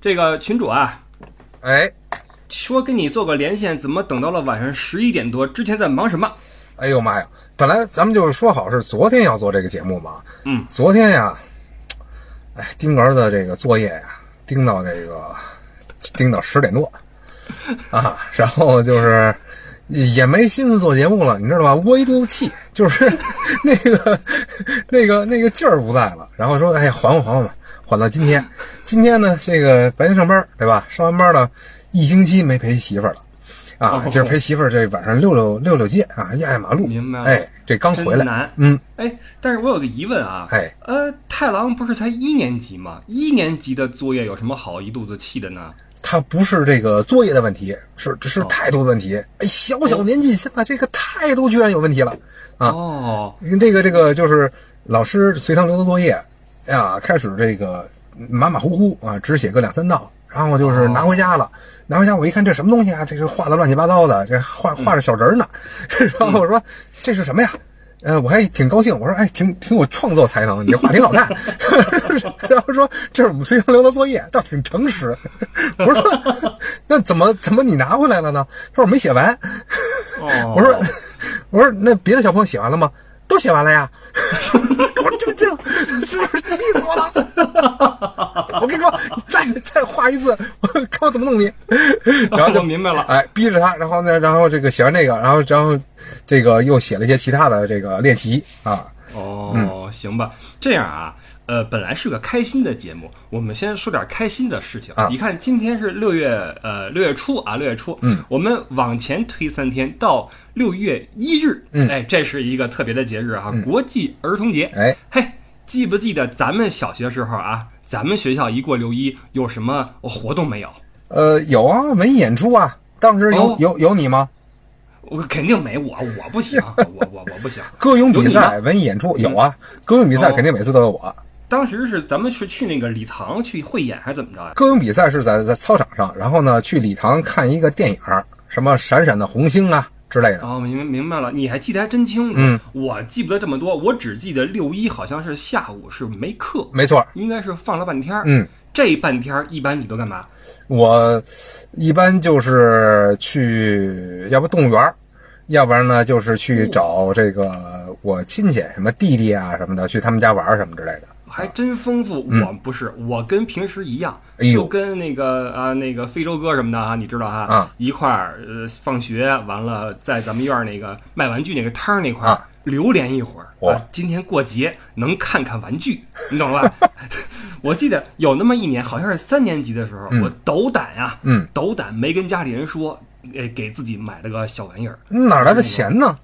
这个群主啊，哎，说跟你做个连线，怎么等到了晚上十一点多？之前在忙什么？哎呦妈呀！本来咱们就是说好是昨天要做这个节目嘛，嗯，昨天呀，哎，丁儿子这个作业呀，盯到这个盯到十点多啊，然后就是也没心思做节目了，你知道吧？窝一肚子气，就是 那个那个那个劲儿不在了。然后说，哎呀，缓缓缓缓吧，缓到今天。今天呢，这个白天上班对吧？上完班了，一星期没陪媳妇儿了。啊，哦今儿陪媳妇儿这晚上溜溜溜溜街啊，压压马路。明白了哎，这刚回来，难。嗯，哎，但是我有个疑问啊，哎，呃，太郎不是才一年级吗？一年级的作业有什么好一肚子气的呢？他不是这个作业的问题，是这是哦态度的问题。哎，小小年纪下这个态度居然有问题了啊！哦，这个这个就是老师随堂留的作业，哎呀，开始这个马马虎虎啊，只写个两三道，然后就是拿回家了。拿回家我一看这什么东西啊？这是画的乱七八糟的，这画画着小人儿呢。然后我说这是什么呀？呃，我还挺高兴，我说哎，挺挺有创作才能，你这画挺好看。然后说这是我们随堂留的作业，倒挺诚实。我说那怎么怎么你拿回来了呢？他说我没写完。哦，我说我说那别的小朋友写完了吗？都写完了呀。我说这这这气死我了！我跟你说，你再再画一次，我看我怎么弄你。然后就明白了哎，逼着他，然后呢，然后这个写完这个，然后然后这个又写了一些其他的这个练习啊。哦，行吧，这样啊，呃，本来是个开心的节目，我们先说点开心的事情。啊你看，今天是六月呃六月初啊，六月初，嗯，我们往前推三天到六月一日，嗯哎，这是一个特别的节日啊，国际儿童节。哎，嘿，记不记得咱们小学时候啊，咱们学校一过六一有什么活动没有？呃，有啊，文艺演出啊，当时有、哦有有你吗？我肯定没我，我不行，我我我不行。歌咏比赛、文艺演出有啊，歌咏比赛哦肯定每次都有我。当时是咱们是去那个礼堂去汇演还是怎么着呀？歌咏比赛是在在操场上，然后呢去礼堂看一个电影，什么闪闪的红星啊之类的。哦，明明白了，你还记得还真清楚。嗯，我记不得这么多，我只记得六一好像是下午是没课，没错，应该是放了半天儿。嗯，这半天儿一般你都干嘛？我一般就是去，要不动物园儿，要不然呢就是去找这个我亲戚，什么弟弟啊什么的，去他们家玩儿什么之类的。还真丰富。我不是，我跟平时一样，就跟那个啊那个非洲哥什么的啊，你知道哈，啊一块儿呃放学完了，在咱们院儿那个卖玩具那个摊儿那块儿、啊流连一会儿。我啊今天过节能看看玩具，你懂了吧？我记得有那么一年，好像是三年级的时候，嗯我斗胆呀、嗯，斗胆没跟家里人说，呃，给自己买了个小玩意儿，哪来的钱呢？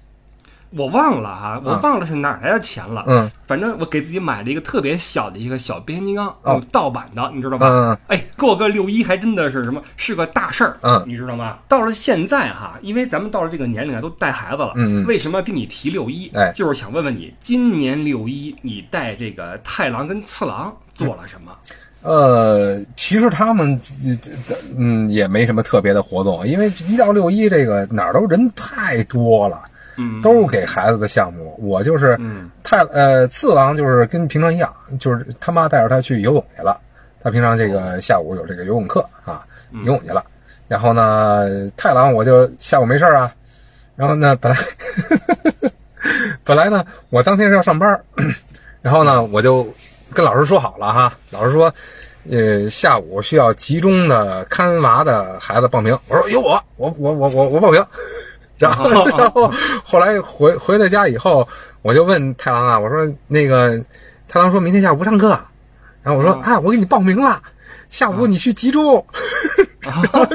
我忘了哈，我忘了是哪儿来的钱了。嗯，反正我给自己买了一个特别小的一个小变形金刚，哦盗版的，你知道吧？嗯哎，过个六一还真的是什么，是个大事儿。嗯你知道吗？到了现在哈，因为咱们到了这个年龄啊，都带孩子了。嗯嗯为什么跟你提六一？哎就是想问问你，今年六一你带这个太郎跟次郎做了什么？呃，其实他们呃嗯也没什么特别的活动，因为一到六一这个哪儿都人太多了。嗯，都是给孩子的项目。我就是嗯太呃次郎，就是跟平常一样，就是他妈带着他去游泳去了。他平常这个下午有这个游泳课啊，游泳去了。然后呢，太郎我就下午没事儿啊。然后呢，本来 本来呢，我当天是要上班，然后呢，我就跟老师说好了哈，老师说。呃，下午需要集中的看娃的孩子报名。我说有我，我我我我我报名。然后，然后后来回回了家以后，我就问太郎啊，我说那个太郎说明天下午不上课，然后我说啊啊，我给你报名了，下午你去集中。然后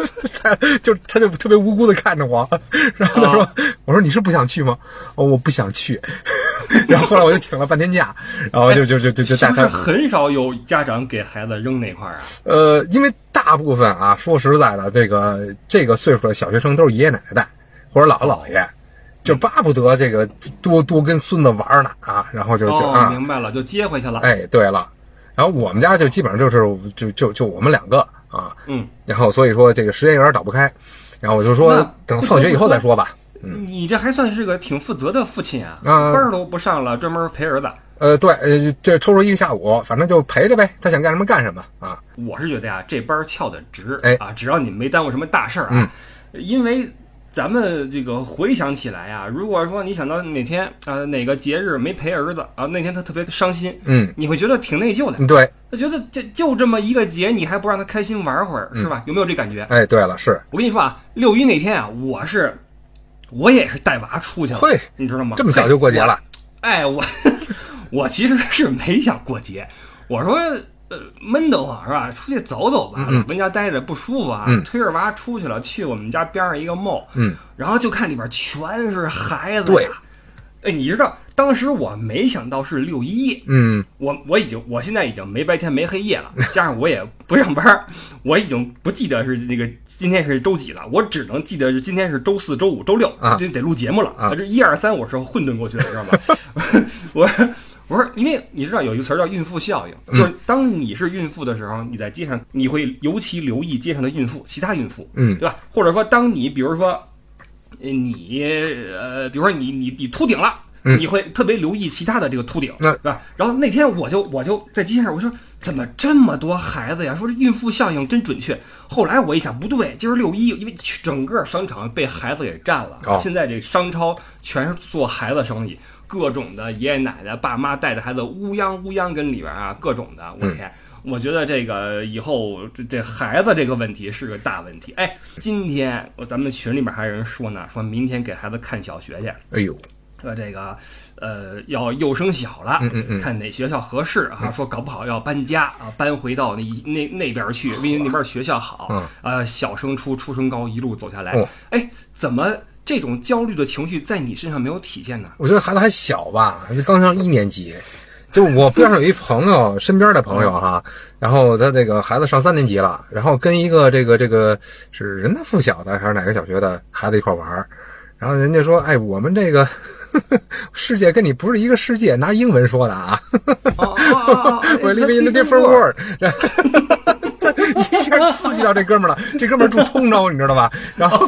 他就他就特别无辜的看着我，然后他说：“我说你是不想去吗？哦，我不想去。”然后后来我就请了半天假，然后就就就就就是带他很少有家长给孩子扔那块儿啊？呃，因为大部分啊，说实在的，这个这个岁数的小学生都是爷爷奶奶带或者姥姥姥爷，就巴不得这个多多跟孙子玩呢啊，然后就就明白了，就接回去了。哎，对了，然后我们家就基本上就是就就就我们两个啊，嗯，然后所以说这个时间有点倒不开，然后我就说等放学以后再说吧。嗯你这还算是个挺负责的父亲啊，啊班儿都不上了，专门陪儿子。呃，对，呃，这抽出一个下午，反正就陪着呗，他想干什么干什么啊。我是觉得呀，这班儿翘的值，哎啊，只要你没耽误什么大事儿啊，因为咱们这个回想起来啊，如果说你想到哪天啊、哪个节日没陪儿子啊，那天他特别伤心，嗯，你会觉得挺内疚的，对，他觉得这就这么一个节，你还不让他开心玩会儿，是吧？有没有这感觉？哎，对了，是，我跟你说啊，六一那天啊，我是我也是带娃出去了，会你知道吗？这么小就过节了，哎，我 我其实是没想过节，我说呃闷得慌是吧？出去走走吧，嗯跟家待着不舒服啊，嗯。推着娃出去了，去我们家边上一个 mall，嗯，然后就看里边全是孩子对。呀。哎，你知道当时我没想到是六一，嗯，我我已经我现在已经没白天没黑夜了，加上我也不上班，我已经不记得是那个今天是周几了，我只能记得是今天是周四周五周六，啊。这得录节目了啊。这一二三我是混沌过去的，知道吗？我我说，因为你知道有一个词儿叫孕妇效应，嗯就是当你是孕妇的时候，你在街上你会尤其留意街上的孕妇，其他孕妇，嗯对吧？或者说，当你比如说，呃你呃，比如说你你你秃顶了。嗯你会特别留意其他的这个秃顶，那是吧？然后那天我就我就在街上，我说怎么这么多孩子呀？说这孕妇效应真准确。后来我一想，不对，今儿六一，因为整个商场被孩子给占了。哦现在这商超全是做孩子生意，各种的爷爷奶奶、爸妈带着孩子乌泱乌泱跟里边啊，各种的，我天！我觉得这个以后这这孩子这个问题是个大问题。哎，今天我咱们群里面还有人说呢，说明天给孩子看小学去。哎呦，说这个，呃，要幼升小了，嗯嗯嗯看哪学校合适啊？说搞不好要搬家啊，搬回到那那那边去，因为那边学校好，啊呃，小升初，初升高，一路走下来，哦哎，怎么这种焦虑的情绪在你身上没有体现呢？我觉得孩子还小吧，刚上一年级。就我边上有一朋友，身边的朋友哈，然后他这个孩子上三年级了，然后跟一个这个这个是人大附小的还是哪个小学的孩子一块玩儿，然后人家说，哎，我们这个 世界跟你不是一个世界，拿英文说的啊，我 live in a different world，然后 一下刺激到这哥们儿了，这哥们儿住通州，你知道吧？然后，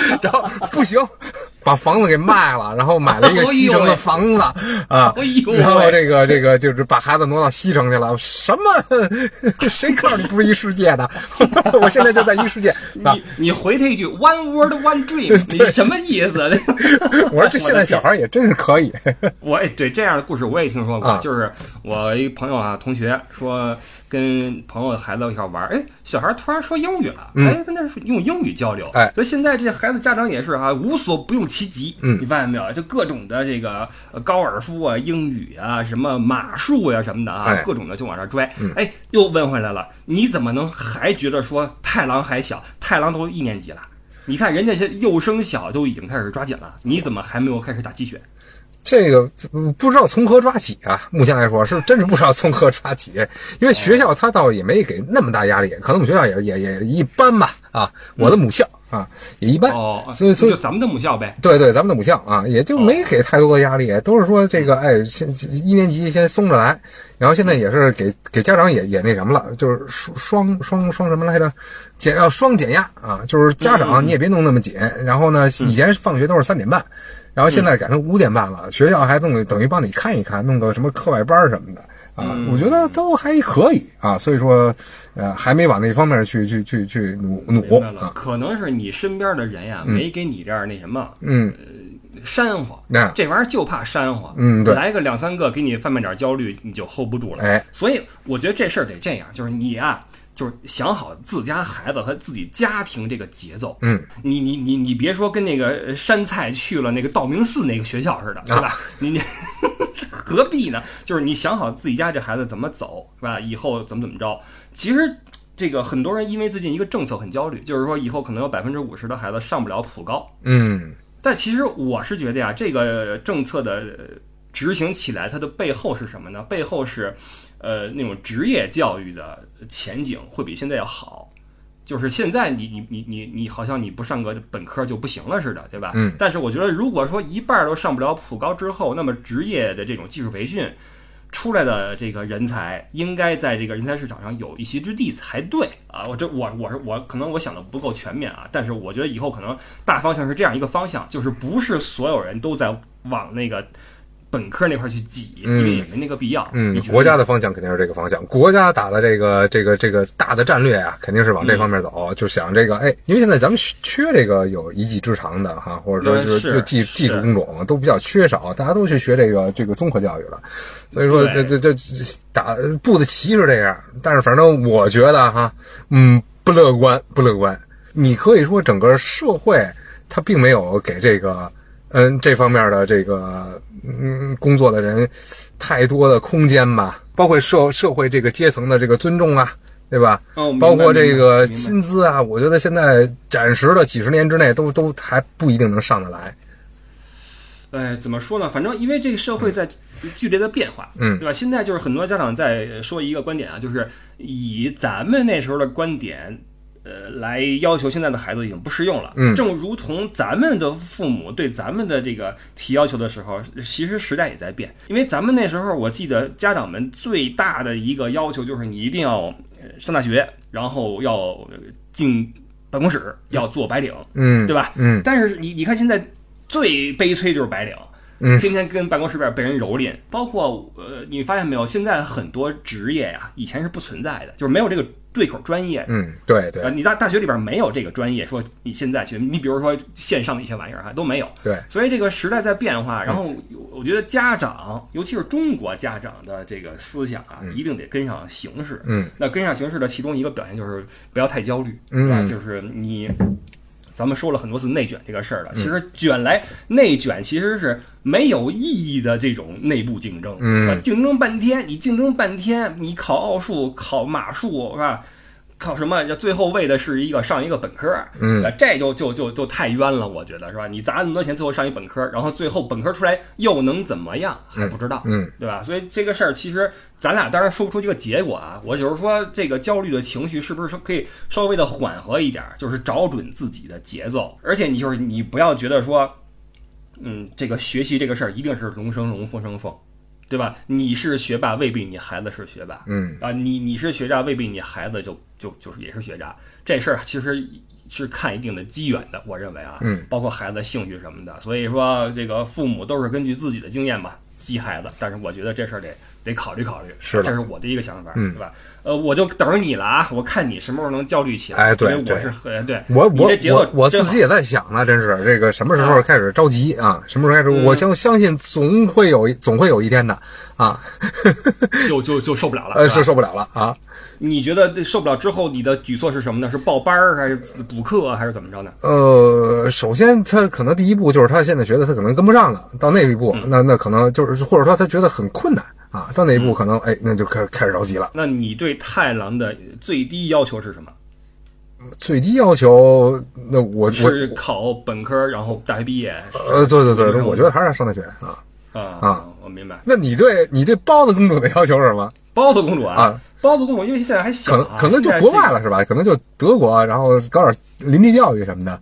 然后不行，把房子给卖了，然后买了一个西城的房子啊然后这个这个就是把孩子挪到西城去了。什么？谁告诉你不是一世界的？我现在就在一世界啊！你你回他一句 “one word one dream”，你什么意思？我说这现在小孩也真是可以。我也，对这样的故事我也听说过，啊就是我一朋友啊，同学说跟朋友的孩子一块玩，哎，小孩突然说英语了，嗯哎，跟他说用英语交流，哎所以现在这孩子家长也是哈、无所不用其极，嗯你发现没有？就各种的这个呃高尔夫啊、英语啊、什么马术呀、什么的啊，哎各种的就往上拽，嗯哎，又问回来了，你怎么能还觉得说太郎还小？太郎都一年级了。你看人家这幼升小都已经开始抓紧了，你怎么还没有开始打鸡血？这个不知道从何抓起啊！目前来说是真是不知道从何抓起，因为学校他倒也没给那么大压力，可能我们学校也也也一般吧啊，我的母校啊也一般，哦，所以所以就咱们的母校呗。对对，咱们的母校啊，也就没给太多的压力，都是说这个，哎，先一年级先松着来，然后现在也是给给家长也也那什么了，就是双双双双什么来着，减要双减压啊，就是家长你也别弄那么紧，然后呢，以前放学都是三点半，然后现在改成五点半了，学校还等于等于帮你看一看，弄个什么课外班什么的。啊，我觉得都还可以啊，所以说，呃，还没往那方面去去去去努努。明白了，啊，可能是你身边的人呀，没给你这样那什么嗯，煽乎，那这玩意儿就怕煽火，嗯。对来个两三个给你贩卖点焦虑，你就 hold 不住了。哎，所以我觉得这事儿得这样，就是你啊，就是想好自家孩子和自己家庭这个节奏。嗯，你你你你别说跟那个呃山菜去了那个道明寺那个学校似的，对吧？你你 何必呢？就是你想好自己家这孩子怎么走，是吧？以后怎么怎么着？其实这个很多人因为最近一个政策很焦虑，就是说以后可能有百分之五十的孩子上不了普高。嗯但其实我是觉得呀，这个政策的呃执行起来，它的背后是什么呢？背后是，呃，那种职业教育的前景会比现在要好。就是现在你你你你你好像你不上个本科就不行了似的，对吧？嗯。但是我觉得，如果说一半儿都上不了普高之后，那么职业的这种技术培训出来的这个人才，应该在这个人才市场上有一席之地才对啊！我这我我是我可能我想的不够全面啊，但是我觉得以后可能大方向是这样一个方向，就是不是所有人都在往那个本科那块去挤，嗯因为也没那个必要。嗯国家的方向肯定是这个方向，国家打的这个这个这个大的战略啊，肯定是往这方面走，就想这个哎，因为现在咱们缺缺这个有一技之长的哈，或者说呃就是就技技术工种都比较缺少，大家都去学这个这个综合教育了，所以说这对这这打布的棋是这样，但是反正我觉得哈，嗯，不乐观，不乐观。你可以说整个社会它并没有给这个嗯这方面的这个嗯工作的人太多的空间吧，包括社社会这个阶层的这个尊重啊，对吧？哦，包括这个薪资啊，我觉得现在暂时的几十年之内都都还不一定能上得来。哎，怎么说呢？反正因为这个社会在剧烈的变化，嗯对吧？现在就是很多家长在说一个观点啊，就是以咱们那时候的观点，呃，来要求现在的孩子已经不适用了。嗯正如同咱们的父母对咱们的这个提要求的时候，其实时代也在变。因为咱们那时候，我记得家长们最大的一个要求就是你一定要呃上大学，然后要呃进办公室，要做白领，嗯，对吧？嗯但是你你看现在最悲催就是白领，嗯天天跟办公室边被人蹂躏，包括呃，你发现没有？现在很多职业呀，以前是不存在的，就是没有这个对口专业。嗯，对对。呃，你在大学里边没有这个专业，说你现在去，你比如说线上的一些玩意儿哈都没有，对，所以这个时代在变化，然后我觉得家长，尤其是中国家长的这个思想啊，一定得跟上形势。嗯，那跟上形势的其中一个表现就是不要太焦虑，嗯。对吧？就是你，咱们说了很多次内卷这个事儿了，其实卷来内卷其实是没有意义的这种内部竞争，嗯。竞争半天，你竞争半天，你考奥数、考马术是吧？考什么？最后为的是一个上一个本科，嗯呃这就就就就太冤了，我觉得是吧？你砸那么多钱，最后上一本科，然后最后本科出来又能怎么样？还不知道，嗯对吧？所以这个事儿其实咱俩当然说不出一个结果啊。我就是说，这个焦虑的情绪是不是可以稍微的缓和一点儿，就是找准自己的节奏，而且你就是你不要觉得说，嗯，这个学习这个事儿一定是龙生龙，凤生凤，对吧？你是学霸，未必你孩子是学霸，嗯啊，你你是学渣，未必你孩子就就就是也是学渣。这事儿其实是看一定的机缘的，我认为啊，嗯，包括孩子兴趣什么的。所以说，这个父母都是根据自己的经验吧激孩子，但是我觉得这事儿得得考虑考虑，是的这是我的一个想法，嗯对吧？呃，我就等着你了啊！我看你什么时候能焦虑起来，哎对我是很对，我我我我自己也在想呢，真是这个什么时候开始着急啊？什么时候开始？嗯我相相信总会有一总会有一天的啊，就就就受不了了，呃，是受不了了啊。你觉得受不了之后，你的举措是什么呢？是报班儿还是补课还是怎么着呢？呃，首先他可能第一步就是他现在觉得他可能跟不上了，到那一步，嗯那那可能就是或者说他觉得很困难啊，到那一步可能哎，那就开始开始着急了。那你对太郎的最低要求是什么？最低要求，那我我是考本科，然后大学毕业呃，对对对，我觉得还是要上大学啊。啊啊，我明白。那你对你对包子公主的要求是什么？包子公主啊，包子公主因为现在还小可能啊，可能就国外了是吧？可能就德国，然后搞点林地教育什么的。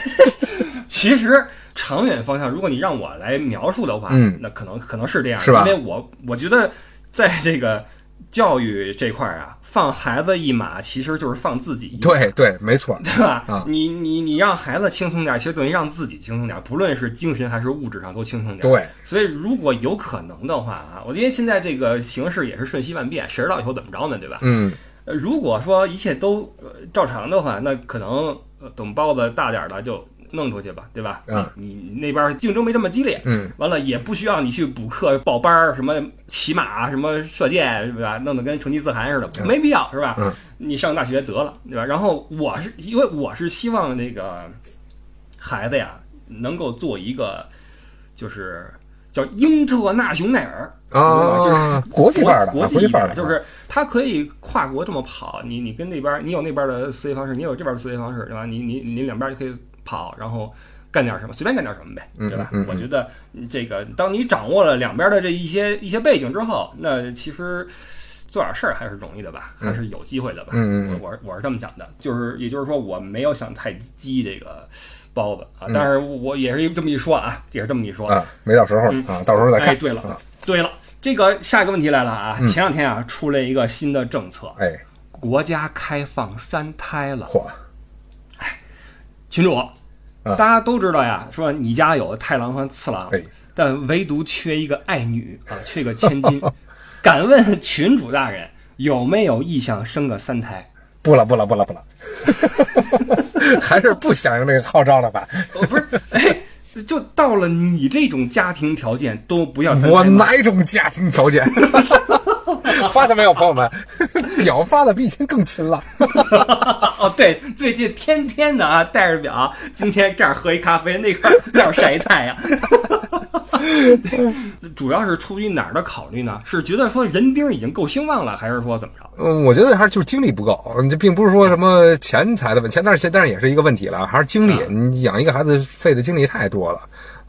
其实长远方向，如果你让我来描述的话，嗯那可能可能是这样，是吧因为我我觉得在这个教育这块儿啊，放孩子一马，其实就是放自己一马。对对，没错。对吧？啊你你你让孩子轻松点儿，其实等于让自己轻松点儿，不论是精神还是物质上都轻松点儿。对，所以如果有可能的话啊，我觉得现在这个形势也是瞬息万变，谁知道以后怎么着呢？对吧？嗯呃，如果说一切都、呃、照常的话，那可能、呃、等包子大点儿了就弄出去吧，对吧？嗯你你那边竞争没这么激烈，嗯，完了也不需要你去补课报班儿，什么骑马、什么射箭，是吧？弄得跟成吉思汗似的，嗯没必要，是吧？嗯你上大学得了，对吧？然后我是因为我是希望那个孩子呀能够做一个就是叫英特纳雄耐尔。啊，就是国际范儿的，国际范儿的，就是他可以跨国这么跑，你你跟那边你有那边的思维方式，你有这边的思维方式，对吧？你你你两边就可以跑，然后干点什么，随便干点什么呗，对吧？我觉得这个，当你掌握了两边的这一些一些背景之后，那其实。做点事儿还是容易的吧，还是有机会的吧。嗯嗯嗯我我我是这么讲的，就是也就是说我没有想太激这个包子啊，嗯但是我也是这么一说啊，也是这么一说。啊，没到时候嗯啊，到时候再看。哎，对了啊，对了，这个下一个问题来了啊！嗯前两天啊，出了一个新的政策，哎，国家开放三胎了。嚯，群主，啊大家都知道呀，说你家有太郎和次郎，哎但唯独缺一个爱女啊，缺个千金。敢问群主大人有没有意向生个三胎？不了不了不了不了，还是不响应这个号召了吧？我，不是，哎，就到了你这种家庭条件都不要我吗哪种家庭条件？发现没有，朋友们，表发的比以前更勤了。哦，对，最近天天的啊，带着表，今天这儿喝一咖啡，那块儿那儿晒一太阳。主要是出于哪儿的考虑呢？是觉得说人丁已经够兴旺了，还是说怎么着？嗯，我觉得还是就是精力不够，这并不是说什么钱财的问题，钱但是但是也是一个问题了，还是精力。你养一个孩子费的精力太多了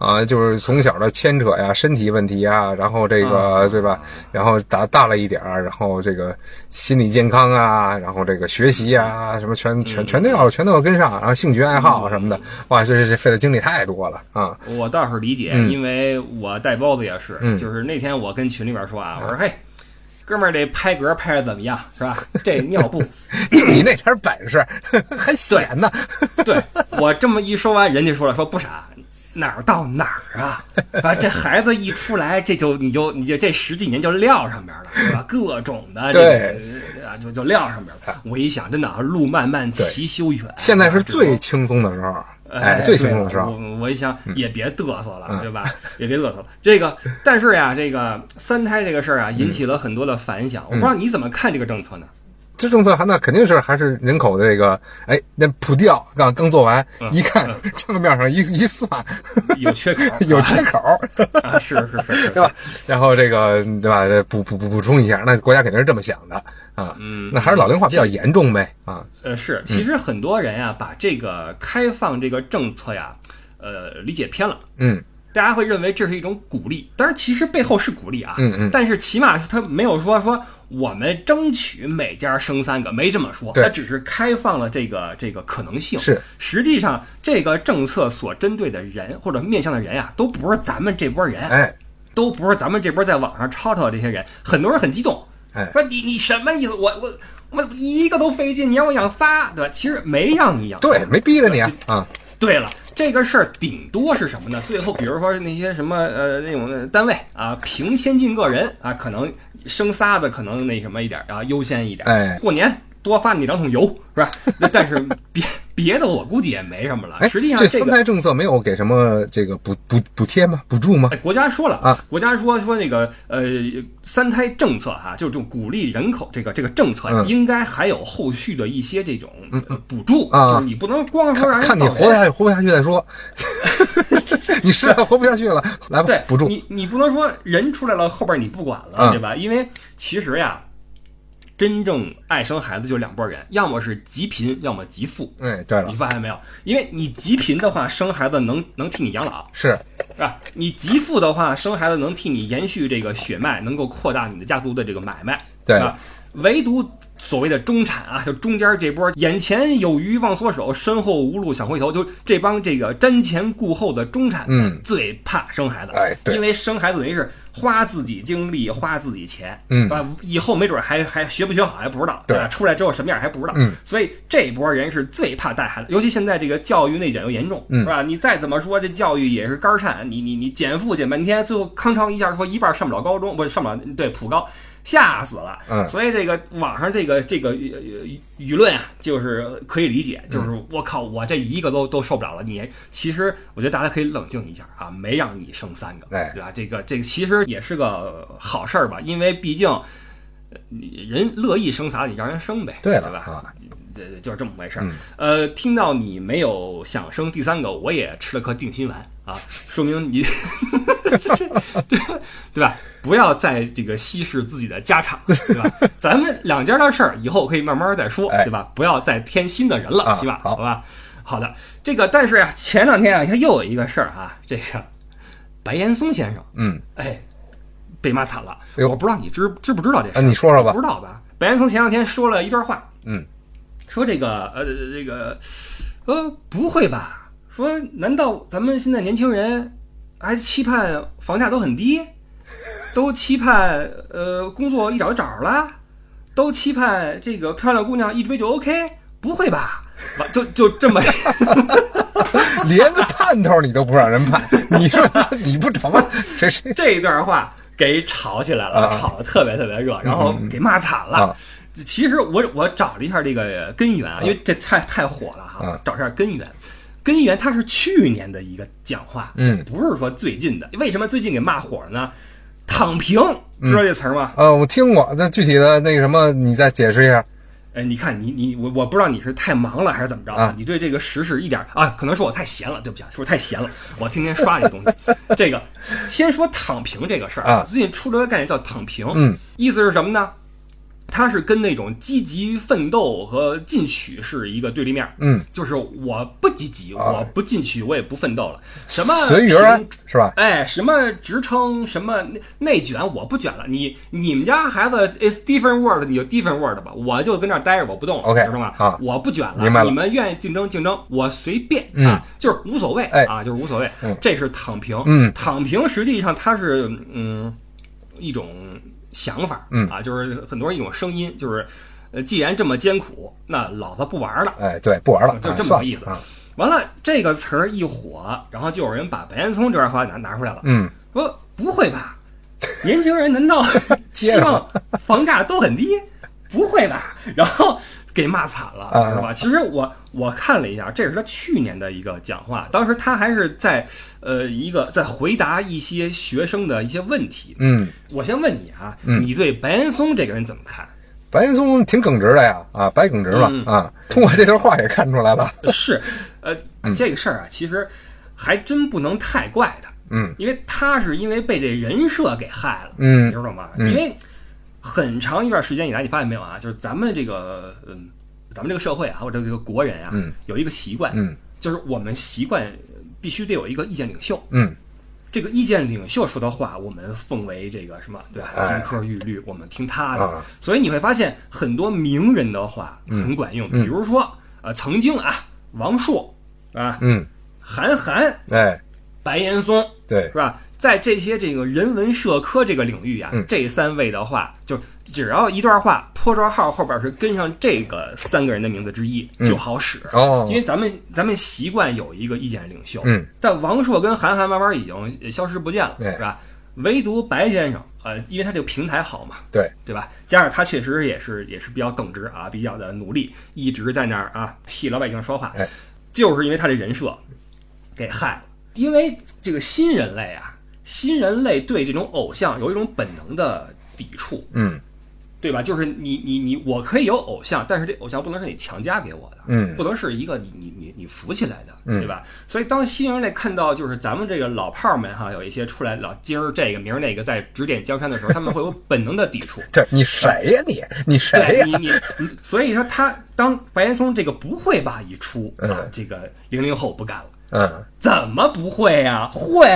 啊，就是从小的牵扯呀、身体问题呀，然后这个对吧？然后大大了一点儿，然后这个心理健康啊，然后这个学习啊，什么全全全都要全都要跟上，然后兴趣爱好什么的，哇，这这这费的精力太多了啊。我倒是理解，嗯因为我带包子也是，嗯就是那天我跟群里边说啊，我说嘿。哥们儿，这拍嗝拍的怎么样，是吧？这尿布，就你那点本事，还闲呢。对我这么一说完，人家说了，说不傻，哪儿到哪儿啊？啊，这孩子一出来，这就你就你就这十几年就撂上边了，是吧？各种的这个啊，就就撂上边了。我一想，真的啊，路漫漫其修远，现在是啊最轻松的时候，哎，最轻松的时候。我我一想，也别嘚瑟了，嗯对吧？也别嘚瑟了。这个，但是呀，这个三胎这个事儿啊，引起了很多的反响。我不知道你怎么看这个政策呢？这政策还那肯定是还是人口的这个，哎，那普调刚刚做完，嗯一看账面上一一算有缺口，有缺口，啊，是是是是，对吧？然后这个对吧？补补补补充一下，那国家肯定是这么想的啊。嗯那还是老龄化比较严重呗啊。呃，是，其实很多人呀，把这个开放这个政策呀，呃，理解偏了。嗯大家会认为这是一种鼓励，当然其实背后是鼓励啊，嗯嗯但是起码他没有说说我们争取每家生三个，没这么说，对他只是开放了这个这个可能性。是，实际上这个政策所针对的人或者面向的人呀，都不是咱们这波人，哎都不是咱们这波在网上吵吵的这些人，很多人很激动，哎说你你什么意思？我我我一个都费劲，你让我养仨，对吧？其实没让你养仨，对，没逼着你啊啊。对了，这个事儿顶多是什么呢？最后，比如说那些什么呃那种单位啊，评先进个人啊，可能生仨的可能那什么一点啊，优先一点。哎过年多发你两桶油是吧？那但是别别的我估计也没什么了。哎，实际上这这个。三胎政策没有给什么这个补补补贴吗？补助吗哎，？国家说了啊，国家说说那个呃，三胎政策哈、就是这种鼓励人口这个这个政策，嗯应该还有后续的一些这种呃补助，啊就是你不能光说让人看你活得下去活不下去再说。你实在活不下去了，来吧对，，补助。你，你不能说人出来了，后边你不管了，嗯对吧？因为其实呀，真正爱生孩子就两拨人，要么是极贫，要么极富。哎，对了你，发现没有？因为你极贫的话，生孩子能能替你养老，是是吧？你极富的话，生孩子能替你延续这个血脉，能够扩大你的家族的这个买卖，对吧？唯独所谓的中产啊，就中间这波眼前有鱼忘缩手，身后无路想回头，就这帮这个瞻前顾后的中产，嗯。最怕生孩子，哎对。因为生孩子等于是花自己精力，花自己钱，嗯。啊，以后没准还还学不学好还不知道，对。吧？出来之后什么样还不知道，嗯，所以这波人是最怕带孩子，尤其现在这个教育内卷又严重，嗯。是吧？你再怎么说这教育也是肝儿颤，你你你减负减半天，最后康昌一下说一半上不了高中，不是上不了对普高。吓死了，嗯所以这个网上这个这个舆论啊，就是可以理解，就是我靠，我这一个都都受不了了。你其实我觉得大家可以冷静一下啊，没让你生三个，哎对吧？这个这个其实也是个好事儿吧，因为毕竟人乐意生啥，你让人生呗，对对吧？啊，对对，就是这么回事儿。嗯呃，听到你没有想生第三个，我也吃了颗定心丸啊，说明你 对对吧？不要再这个稀释自己的家产，对吧？咱们两家的事儿以后可以慢慢再说，哎对吧？不要再添新的人了，啊是吧？好好吧，好的。这个，但是呀、前两天啊，他又有一个事儿啊，这个白岩松先生，嗯，哎，被骂惨了。哎我不知道你知知不知道这事啊，儿？你说说吧不。知道吧？白岩松前两天说了一段话，嗯，说这个呃这个呃不会吧？说难道咱们现在年轻人还期盼房价都很低，都期盼呃工作一找就找着了，都期盼这个漂亮姑娘一追就 OK？不会吧？就就这么 连个盼盼头你都不让人盼，你说你不成啊？谁谁这一段话给吵起来了，啊吵得特别特别热，然后给骂惨了。啊其实我我找了一下这个根源啊，因为这太太火了哈啊，找一下根源。根源它是去年的一个讲话，嗯不是说最近的。为什么最近给骂火了呢？躺平，知道这词儿吗？啊？我听过，那具体的那个什么，你再解释一下。哎，你看你你我我不知道你是太忙了还是怎么着啊你对这个时事一点啊，可能是我太闲了，对不起啊，是我太闲了，我天天刷这东西。这个先说躺平这个事儿啊最近出了个概念叫躺平，嗯，意思是什么呢？它是跟那种积极奋斗和进取是一个对立面儿，嗯，就是我不积极，啊。我不进取，我也不奋斗了，什么随遇而安是吧？哎，什么职称，什么内内卷，我不卷了。你你们家孩子 is different world，你就 different world 吧，我就跟这儿待着，我不动 OK，知道吗？啊。我不卷了，明白了。你们愿意竞争竞争，我随便、嗯。啊，就是无所谓、哎。啊，就是无所谓。嗯。这是躺平。嗯。躺平实际上它是嗯一种想法，嗯啊，就是很多人一种声音，就是呃，既然这么艰苦，那老子不玩了。哎，对，不玩了，就这么个意思啊。完了，这个词儿一火，然后就有人把白岩松这段话拿拿出来了。嗯，说不会吧？年轻人难道 希望房价都很低？不会吧？然后给骂惨了，啊是吧？其实我我看了一下，这是他去年的一个讲话，当时他还是在呃一个在回答一些学生的一些问题。嗯，我先问你啊，嗯你对白岩松这个人怎么看？白岩松挺耿直的呀，啊，白耿直嘛，嗯啊，通过这段话也看出来了。是，呃，这个事儿啊，其实还真不能太怪他。嗯因为他是因为被这人设给害了，嗯你嗯知道吗？嗯因为很长一段时间以来，你发现没有啊？就是咱们这个，嗯，咱们这个社会啊，或者这个国人啊，嗯。有一个习惯，嗯。就是我们习惯必须得有一个意见领袖。嗯。这个意见领袖说的话，我们奉为这个什么，对吧？哎。金科玉律，我们听他的。啊。所以你会发现很多名人的话很管用，嗯。比如说，呃，曾经啊，王朔啊，嗯，韩寒、哎，白岩松，对。是，吧？在这些这个人文社科这个领域啊，嗯这三位的话，就只要一段话破折号后边是跟上这个三个人的名字之一嗯就好使。哦因为咱们咱们习惯有一个意见领袖，嗯，但王朔跟韩寒慢慢已经消失不见了，是吧？唯独白先生，呃，因为他这个平台好嘛，对，对吧？加上他确实也是也是比较耿直啊，比较的努力，一直在那儿啊替老百姓说话，哎就是因为他这人设给害了。因为这个新人类啊，新人类对这种偶像有一种本能的抵触，嗯对吧？就是你你你，我可以有偶像，但是这偶像不能是你强加给我的，嗯不能是一个你你你你扶起来的，嗯对吧？所以当新人类看到就是咱们这个老炮儿们哈，有一些出来老今儿这个明儿那个在指点江山的时候，他们会有本能的抵触。对你谁呀你？你谁呀？对你你，你所以说他当白岩松这个不会吧一出，嗯啊，这个零零后不干了。嗯怎么不会呀、会，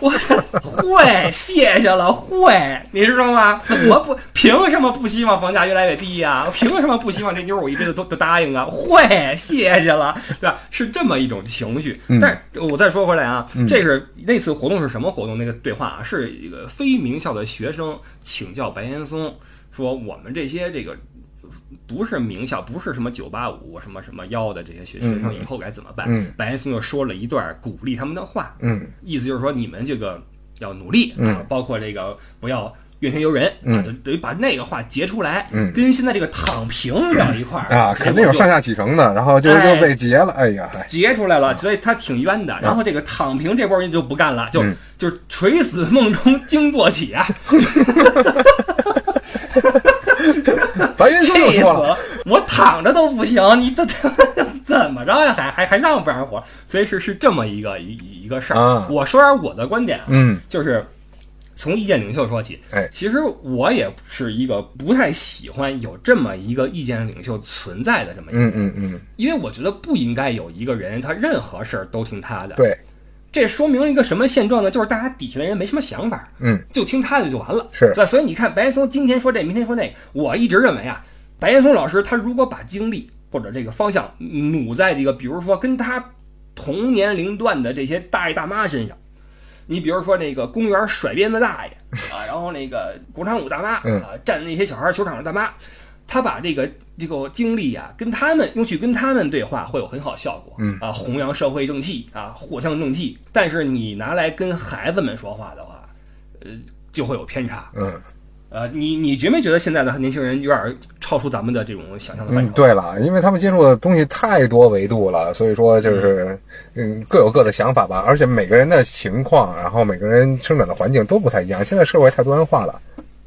我 会，谢谢了，会，你知道吗？怎么不？凭什么不希望房价越来越低呀、凭什么不希望这妞儿我一辈子都都答应啊？会，谢谢了，对吧？是这么一种情绪。嗯但是我再说回来啊，这是那次活动是什么活动？那个对话啊，是一个非名校的学生请教白岩松，说我们这些这个。不是名校，不是什么九八五、什么什么幺的这些学学生，以后该怎么办？嗯。白岩松又说了一段鼓励他们的话，嗯。意思就是说你们这个要努力啊嗯，包括这个不要怨天尤人啊，嗯。等等于把那个话截出来，嗯。跟现在这个躺平绕一块儿啊，肯定有上下起承的，然后就哎。就被截了。哎呀，截出来了，所以他挺冤的。然后这个躺平这波人就不干了，就嗯。就是垂死梦中惊坐起啊，白云松就说了，我躺着都不行，你这怎么着呀？还还还让不让活？所以是是这么一个一一一个事儿。啊我说点我的观点啊，嗯就是从意见领袖说起。哎其实我也是一个不太喜欢有这么一个意见领袖存在的这么一个人，嗯嗯嗯，因为我觉得不应该有一个人他任何事儿都听他的。对，这说明一个什么现状呢？就是大家底下的人没什么想法，嗯就听他的就完了，是对吧？所以你看，白岩松今天说这，明天说那个，我一直认为啊，白岩松老师他如果把精力或者这个方向努在这个，比如说跟他同年龄段的这些大爷大妈身上，你比如说那个公园甩鞭子大爷 啊，然后那个广场舞大妈嗯啊，站那些小孩球场的大妈。他把这个这个经历啊，跟他们用去跟他们对话，会有很好效果。嗯啊，弘扬社会正气啊，藿香正气。但是你拿来跟孩子们说话的话，呃，就会有偏差。嗯呃，你你觉没觉得现在的年轻人有点超出咱们的这种想象的范嗯，对了，因为他们接触的东西太多维度了，所以说就是嗯各有各的想法吧，而且每个人的情况，然后每个人生长的环境都不太一样。现在社会太多元化了。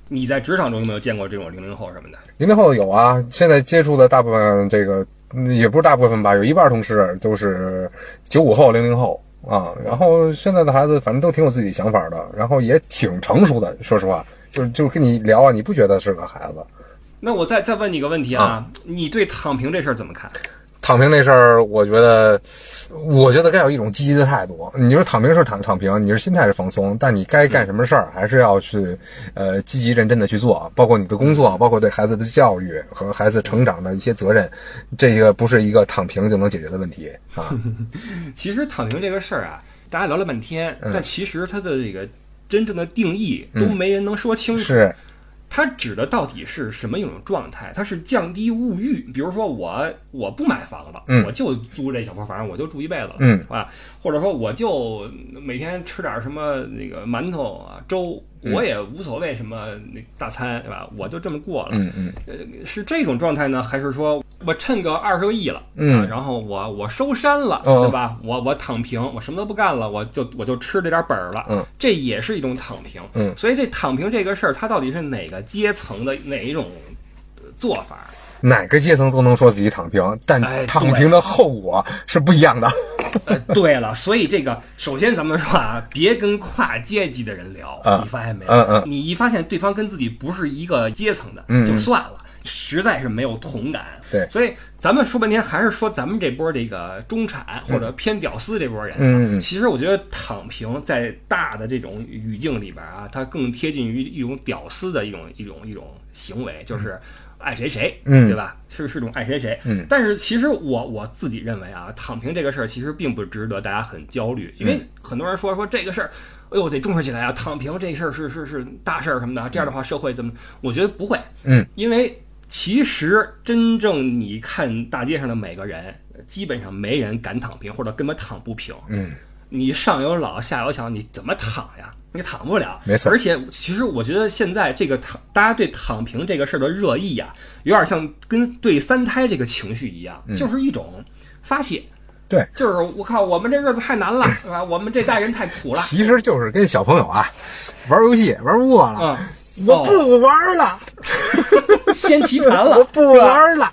你在职场中有没有见过这种零零后什么的？零零后有啊，现在接触的大部分这个嗯也不是大部分吧，有一半同事都是九五后、零零后啊。然后现在的孩子反正都挺有自己想法的，然后也挺成熟的。说实话，就是就跟你聊啊，你不觉得是个孩子？那我再再问你个问题啊，你对躺平这事儿怎么看？躺平这事儿，我觉得，我觉得该有一种积极的态度。你说躺平是躺躺平，你是心态是放松，但你该干什么事儿，还是要去，呃，积极认真的去做。包括你的工作，包括对孩子的教育和孩子成长的一些责任，这个不是一个躺平就能解决的问题啊。其实躺平这个事儿啊，大家聊了半天，但其实它的这个真正的定义都没人能说清楚。是，它指的到底是什么一种状态？它是降低物欲，比如说我我不买房了，嗯我就租这小破房，我就住一辈子了，嗯啊，或者说我就每天吃点什么那个馒头啊粥，我也无所谓什么那大餐，对吧？我就这么过了。嗯嗯呃，是这种状态呢，还是说我趁个二十个亿了，嗯啊，然后我我收山了，哦对吧？我我躺平，我什么都不干了，我就我就吃这点本儿了，嗯，这也是一种躺平，嗯所以这躺平这个事儿，它到底是哪个阶层的哪一种呃做法？哪个阶层都能说自己躺平，但躺平的后果是不一样的。呃，对了，所以这个首先咱们说啊，别跟跨阶级的人聊，啊你发现没有？嗯嗯你一发现对方跟自己不是一个阶层的，嗯嗯就算了。实在是没有同感，对所以咱们说半天还是说咱们这波这个中产或者偏屌丝这波人啊，其实我觉得躺平在大的这种语境里边啊，它更贴近于一种屌丝的一种一种一种行为，就是爱谁谁，嗯对吧？是是种爱谁谁。嗯但是其实我我自己认为啊，躺平这个事儿其实并不值得大家很焦虑，因嗯为很多人说说这个事儿。哎呦，得重视起来啊！躺平这事儿是是是大事儿什么的，这样的话社会怎么？我觉得不会，嗯，因为其实真正你看大街上的每个人，基本上没人敢躺平，或者根本躺不平。嗯，你上有老下有小，你怎么躺呀？你躺不了。没错而且其实我觉得现在这个躺，大家对躺平这个事儿的热议呀，有点像跟对三胎这个情绪一样，就是一种发泄。嗯对，就是我靠，我们这日子太难了，是吧？我们这代人太苦了。其实就是跟小朋友啊玩游戏玩不过了，嗯，我不玩了。先棋盘了，我不玩了。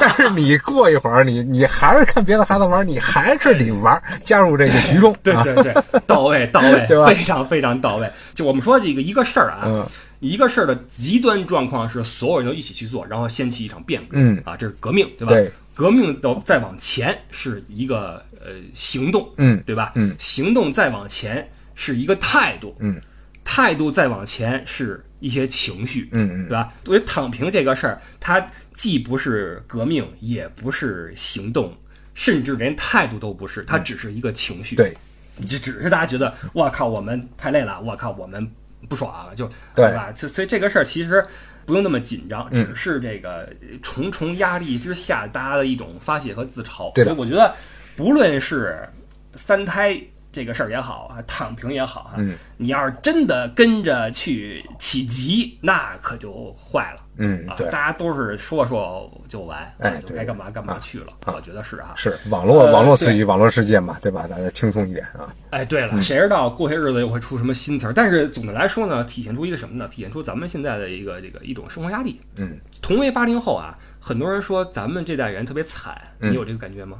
但是你过一会儿，你你还是看别的孩子玩，你还是得玩，加入这个局中。对对对，到位到位，对吧？非常非常到位。就我们说这个一个事儿啊，嗯。一个事儿的极端状况是所有人都一起去做，然后掀起一场变革，嗯。啊，这是革命，对吧？对。革命的再往前是一个呃行动，嗯。对吧？嗯。行动再往前是一个态度，嗯态度再往前是一些情绪，嗯嗯，对吧？所以躺平这个事儿，它既不是革命，也不是行动，甚至连态度都不是，它只是一个情绪。对，就只是大家觉得，我靠，我们太累了，我靠，我们不爽，就对吧？所所以这个事儿其实不用那么紧张，嗯只是这个重重压力之下大家的一种发泄和自嘲。对所以我觉得，不论是三胎。这个事儿也好啊，躺平也好啊，嗯你要是真的跟着去起急，那可就坏了。啊，嗯对大家都是说说就完，哎啊就该干嘛干嘛去了。啊我觉得是啊，是网络呃网络赐予网络世界嘛，对吧？大家轻松一点啊。哎，对了，谁知道过些日子又会出什么新词儿？但是总的来说呢，体现出一个什么呢？体现出咱们现在的一个这个一种生活压力。嗯，同为八零后啊，很多人说咱们这代人特别惨，你有这个感觉吗？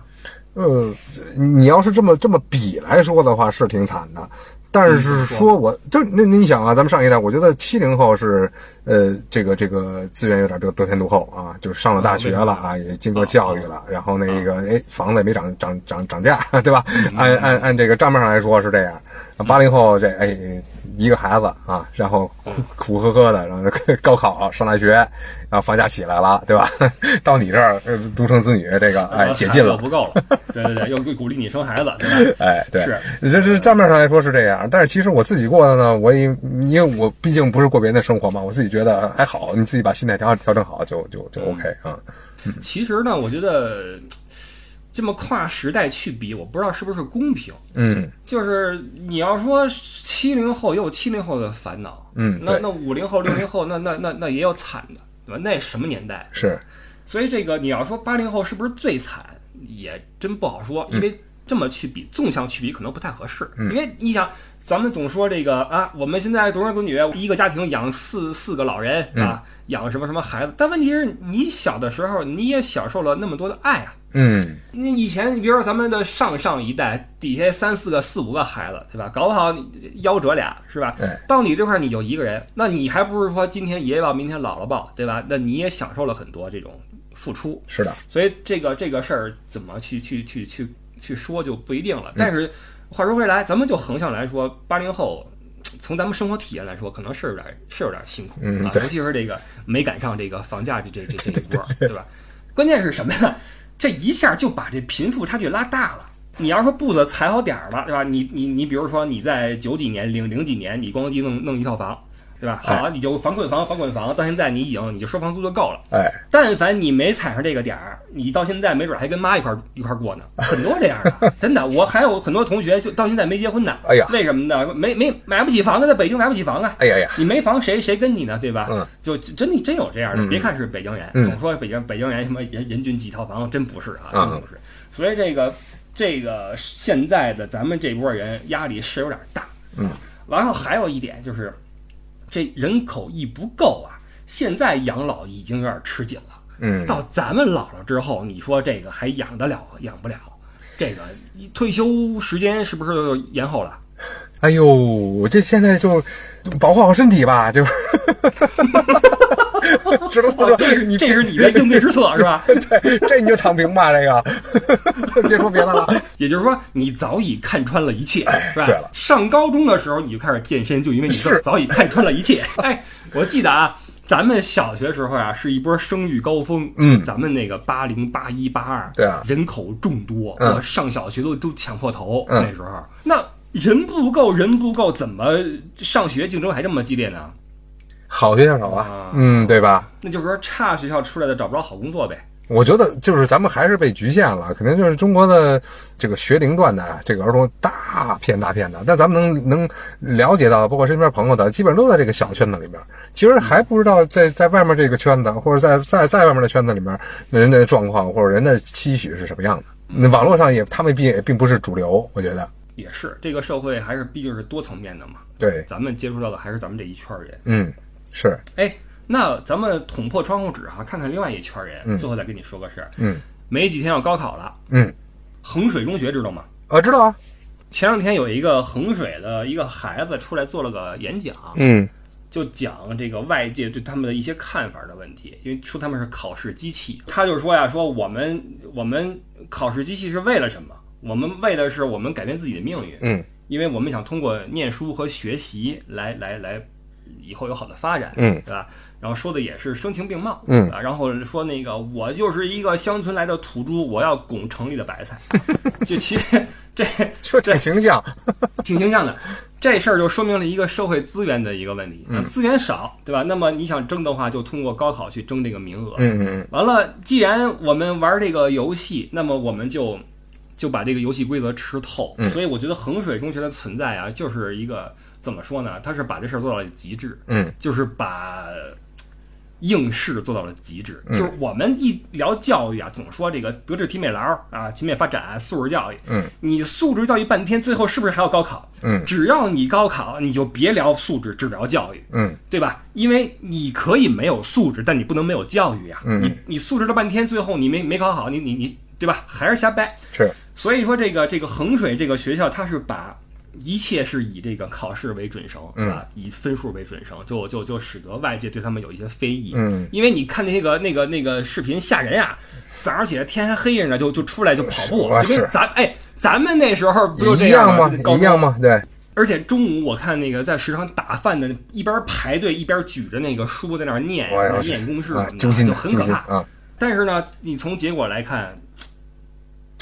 呃，你要是这么这么比来说的话，是挺惨的。但是说我就那那你想啊，咱们上一代，我觉得七零后是呃这个这个资源有点得得天独厚啊，就是上了大学了啊，也经过教育了，然后那个哎房子也没涨涨涨涨价，对吧？按按按这个账面上来说是这样八零后这哎一个孩子啊，然后苦苦呵呵的，然后 高考上大学，然后放假起来了，对吧？到你这儿呃独生子女这个哎解禁了，不够了，对 对对，又鼓励你生孩子，对吧？哎，对，是这这账面上来说是这样，但是其实我自己过的呢，我也因为我毕竟不是过别人的生活嘛，我自己觉得还好，你自己把心态调调整好就就就 OK 啊。其实呢，我觉得这么跨时代去比，我不知道是不是公平。嗯就是你要说七零后也有七零后的烦恼，嗯，那那五零后、六零后，那那那那也有惨的，对吧？那什么年代？是，所以这个你要说八零后是不是最惨，也真不好说，因为这么去比，纵向去比可能不太合适。因为你想，咱们总说这个啊，我们现在独生子女，一个家庭养四四个老人啊，养什么什么孩子，但问题是你小的时候你也享受了那么多的爱啊。嗯那以前，你比如说咱们的上上一代，底下三四个、四五个孩子，对吧？搞不好你夭折俩，是吧对？到你这块儿你就一个人，那你还不是说今天爷爷抱，明天姥姥抱，对吧？那你也享受了很多这种付出，是的，所以这个这个事儿怎么去去去去去说就不一定了。但是话说回来，咱们就横向来说，八零后。从咱们生活体验来说，可能是有点是有点辛苦啊，尤其是这个没赶上这个房价这这这这一波，对吧？关键是什么呢？这一下就把这贫富差距拉大了。你要说步子踩好点儿了，对吧？你你你，比如说你在九几年、零零几年，你咣叽弄弄一套房，对吧？好，你就房滚房房滚房，到现在你已经你就收房租就够了。哎，但凡你没踩上这个点儿，你到现在没准还跟妈一块儿一块儿过呢，很多这样的，真的。我还有很多同学就到现在没结婚呢。哎呀为什么呢？没没买不起房子，在北京买不起房啊。哎呀呀，你没房谁谁跟你呢？对吧？嗯，就真的真有这样的。嗯别看是北京人，嗯总说北京北京人什么人人均几套房，真不是啊，嗯真不是。所以这个这个现在的咱们这波人压力是有点大。嗯，完了还有一点就是，这人口一不够啊，现在养老已经有点吃紧了。嗯，到咱们老了之后，你说这个还养得了养不了？这个退休时间是不是就延后了？哎呦，我这现在就保护好身体吧，就，知道？这是你这是你的应对之策是吧？对，这你就躺平吧，这个，别说别的了。也就是说，你早已看穿了一切，是吧？对了上高中的时候你就开始健身，就因为你是早已看穿了一切。哎，我记得啊，咱们小学时候啊是一波生育高峰，嗯咱们那个八零、八一、八二，对啊人口众多，嗯我上小学都都抢破头，嗯那时候那人不够，人不够，怎么上学竞争还这么激烈呢？好学校少啊啊，嗯，对吧？那就是说差学校出来的找不着好工作呗。我觉得就是咱们还是被局限了，肯定就是中国的这个学龄段的这个儿童大片大片的，但咱们能能了解到，包括身边朋友的，基本上都在这个小圈子里面，其实还不知道在在外面这个圈子，或者在在在外面的圈子里面，人的状况或者人的期许是什么样的。那网络上也他们并也并不是主流，我觉得，也是，这个社会还是毕竟是多层面的嘛。对，咱们接触到的还是咱们这一圈人。嗯，是，哎，那咱们捅破窗户纸啊，看看另外一圈人。嗯最后再跟你说个事儿，嗯没几天要高考了，嗯，衡水中学知道吗？我知道啊，前两天有一个衡水的一个孩子出来做了个演讲，嗯就讲这个外界对他们的一些看法的问题，因为说他们是考试机器，他就说呀，说我们我们考试机器是为了什么？我们为的是我们改变自己的命运，嗯因为我们想通过念书和学习来来来，以后有好的发展，嗯对吧？然后说的也是声情并茂，嗯啊，然后说那个我就是一个乡村来的土猪，我要拱城里的白菜，就其实这说挺形象，挺形象的。这事儿就说明了一个社会资源的一个问题，嗯资源少，对吧？那么你想争的话，就通过高考去争这个名额。嗯嗯嗯，完了，既然我们玩这个游戏，那么我们就就把这个游戏规则吃透。嗯所以我觉得衡水中学的存在啊，就是一个怎么说呢？他是把这事儿做到了极致，嗯就是把应试做到了极致。嗯就是我们一聊教育啊，总说这个德智体美劳啊，全面发展、素质教育。嗯，你素质教育半天，最后是不是还要高考？嗯只要你高考，你就别聊素质，只聊教育。嗯对吧？因为你可以没有素质，但你不能没有教育啊！嗯你你素质了半天，最后你没没考好，你你你对吧？还是瞎掰。是，所以说这个这个衡水这个学校，它是把一切是以这个考试为准绳，嗯啊，以分数为准绳，就就就使得外界对他们有一些非议。嗯因为你看那个那个那个视频吓人啊，早上起来天还黑着呢，就就出来就跑步，是就跟咱哎咱们那时候不就这一样吗？吗？高样吗？对，而且中午我看那个在食堂打饭的，一边排队一边举着那个书在那儿念念公式什啊么，的，就很可怕。但是呢，你从结果来看，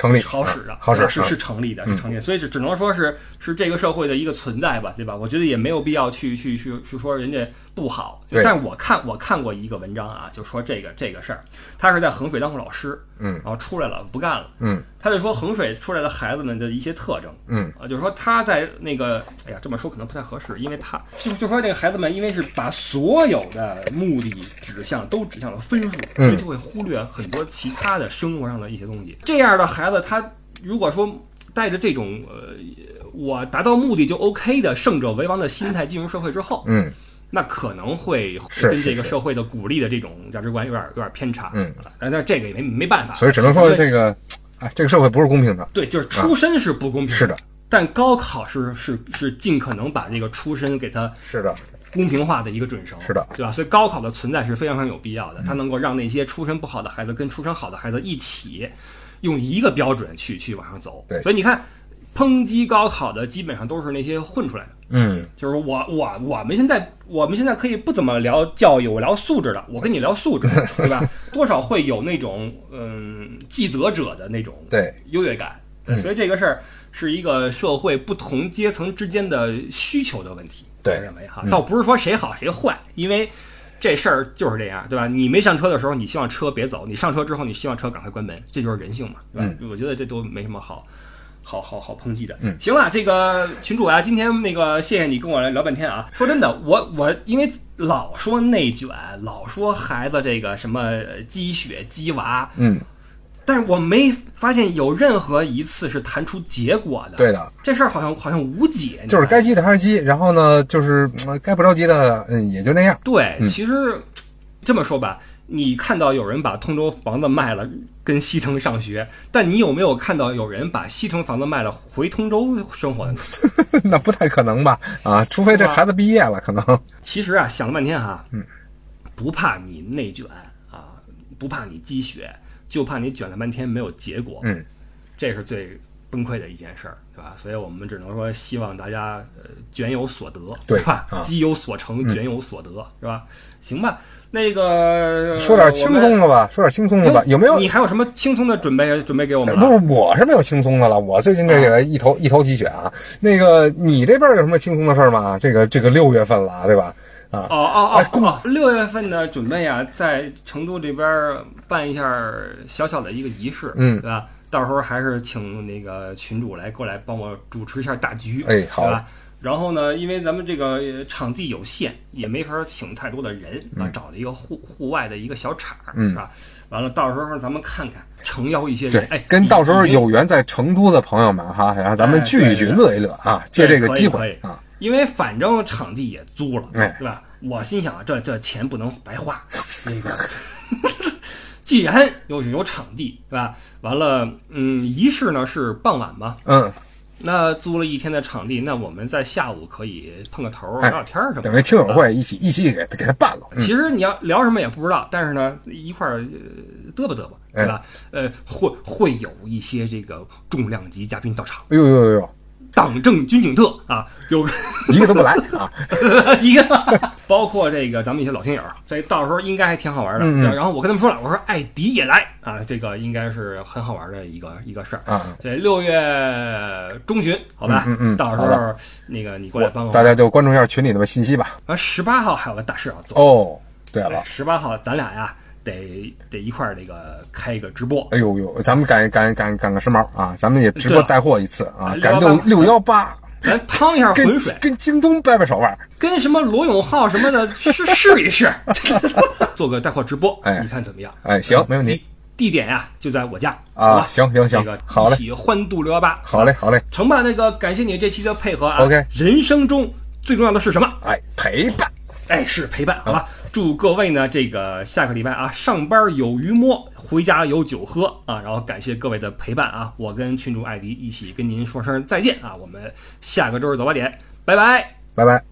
成立，好使的，好使是啊是成立的，是成立的，所以只只能说是是这个社会的一个存在吧，对吧？我觉得也没有必要去去去去说人家不好。但是我看我看过一个文章啊，就说这个这个事儿，他是在衡水当过老师，嗯然后出来了不干了，嗯他就说衡水出来的孩子们的一些特征，嗯啊，就是说他在那个，哎呀，这么说可能不太合适，因为他就就说这个孩子们，因为是把所有的目的指向都指向了分数，所以就会忽略很多其他的生活上的一些东西。这样的孩子，他如果说带着这种呃，我达到目的就 OK 的胜者为王的心态进入社会之后，嗯那可能会跟这个社会的鼓励的这种价值观有点有点偏差。嗯啊，但是这个也没没办法，所以只能说这个，哎，这个社会不是公平的，对，就是出身是不公平是的，但高考是是是尽可能把这个出身给它是的，公平化的一个准绳，是的，对吧？所以高考的存在是非常非常有必要的，它能够让那些出身不好的孩子跟出身好的孩子一起用一个标准去去往上走。对所以你看，抨击高考的基本上都是那些混出来的。嗯就是我我我们现在我们现在可以不怎么聊教育，我聊素质的，我跟你聊素质，对吧？多少会有那种嗯既得者的那种对优越感。对所以这个事儿是一个社会不同阶层之间的需求的问题。对我认为哈，倒不是说谁好谁坏，因为这事儿就是这样，对吧？你没上车的时候，你希望车别走；你上车之后，你希望车赶快关门，这就是人性嘛，对吧？我觉得这都没什么好。好好好抨击的，嗯，行了，这个群主啊，今天那个谢谢你跟我来聊半天啊。说真的，我我因为老说内卷，老说孩子这个什么鸡血鸡娃，嗯，但是我没发现有任何一次是谈出结果的。，对的，这事儿好像好像无解，就是该急的还是急，然后呢，就是呃该不着急的，嗯，也就那样，对，嗯其实这么说吧，你看到有人把通州房子卖了，跟西城上学，但你有没有看到有人把西城房子卖了回通州生活的呢？那不太可能吧？啊，除非这孩子毕业了，可能，其实啊，想了半天哈，嗯，不怕你内卷啊，不怕你积雪，就怕你卷了半天没有结果，嗯，这是最崩溃的一件事儿，对吧？所以我们只能说希望大家呃卷有所得，对是吧？积有所成，卷有所得，是吧？行吧，那个说点轻松的吧，说点轻松的吧，有没有？你还有什么轻松的准备准备给我们不？是，我是没有轻松的了。我最近这个一头、一头鸡血啊。那个，你这边有什么轻松的事儿吗？这个这个六月份了，对吧？啊，哦哦哦公哦哦！六月份的准备啊，在成都这边办一下小小的一个仪式，嗯对吧？到时候还是请那个群主来过来帮我主持一下大局，哎好吧？然后呢，因为咱们这个呃场地有限，也没法请太多的人啊，找了一个户户外的一个小场儿，嗯是吧？完了，到时候咱们看看，诚邀一些人，哎，跟到时候有缘在成都的朋友们哈，然后咱们哎聚一聚，乐一乐啊，借这个机会啊，因为反正场地也租了，哎对吧？我心想，这这钱不能白花，那个，既然又是有场地，对吧？完了，嗯，仪式呢是傍晚嘛，嗯，那租了一天的场地，那我们在下午可以碰个头聊聊天儿什么的，等于听友。会一起一起给给他办了。嗯其实你要聊什么也不知道，但是呢，一块儿呃嘚吧嘚吧，对吧？哎呃，会会有一些这个重量级嘉宾到场，哎呦呦呦呦，党政军警特啊，有一个都不来啊！一个，包括这个咱们一些老听友，所以到时候应该还挺好玩的。嗯嗯然后我跟他们说了，我说艾迪也来啊，这个应该是很好玩的一个一个事儿。啊，对，六月中旬，好吧，嗯嗯嗯到时候那个你过来帮我。大家就关注一下群里的信息吧。啊，十八号还有个大事要做。哦，对了，十八号咱俩呀，得得一块儿这个开一个直播。哎呦呦，咱们赶赶赶赶个时髦啊！咱们也直播带货一次啊啊，赶618六六幺八，咱趟一下浑水，跟京东掰掰手腕。跟什么罗永浩什么的试试一试，做个带货直播，哎你看怎么样？哎，行，没问题地地点呀就在我家啊，行行行这个好嘞一起欢度六幺八，好嘞，好嘞，成吧，那个感谢你这期的配合啊。OK 人生中最重要的是什么？哎，陪伴，哎，是陪伴，好吧。祝各位呢，这个下个礼拜啊，上班有鱼摸，回家有酒喝啊。然后感谢各位的陪伴啊，我跟群主艾迪一起跟您说声再见啊，我们下个周日早八点，拜拜。拜拜。